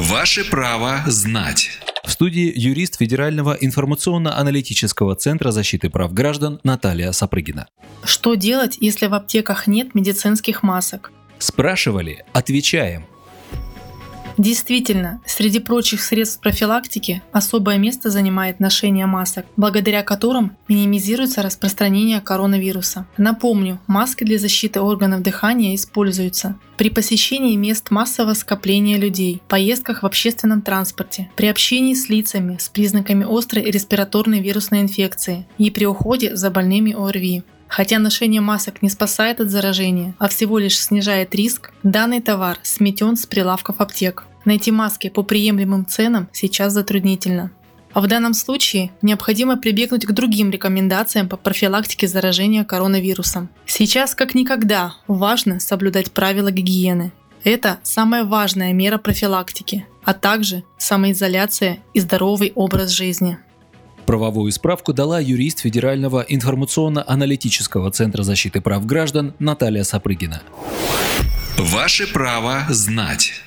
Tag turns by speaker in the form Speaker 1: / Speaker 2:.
Speaker 1: Ваше право знать.
Speaker 2: В студии юрист Федерального информационно-аналитического центра защиты прав граждан Наталья Сапрыгина.
Speaker 3: Что делать, если в аптеках нет медицинских масок?
Speaker 2: Спрашивали, отвечаем.
Speaker 3: Действительно, среди прочих средств профилактики особое место занимает ношение масок, благодаря которым минимизируется распространение коронавируса. Напомню, маски для защиты органов дыхания используются при посещении мест массового скопления людей, поездках в общественном транспорте, при общении с лицами с признаками острой респираторной вирусной инфекции и при уходе за больными ОРВИ. Хотя ношение масок не спасает от заражения, а всего лишь снижает риск, данный товар сметен с прилавков аптек. Найти маски по приемлемым ценам сейчас затруднительно. А в данном случае необходимо прибегнуть к другим рекомендациям по профилактике заражения коронавирусом. Сейчас как никогда важно соблюдать правила гигиены. Это самая важная мера профилактики, а также самоизоляция и здоровый образ жизни.
Speaker 2: Правовую справку дала юрист Федерального информационно-аналитического центра защиты прав граждан Наталья Сапрыгина.
Speaker 1: Ваше право знать.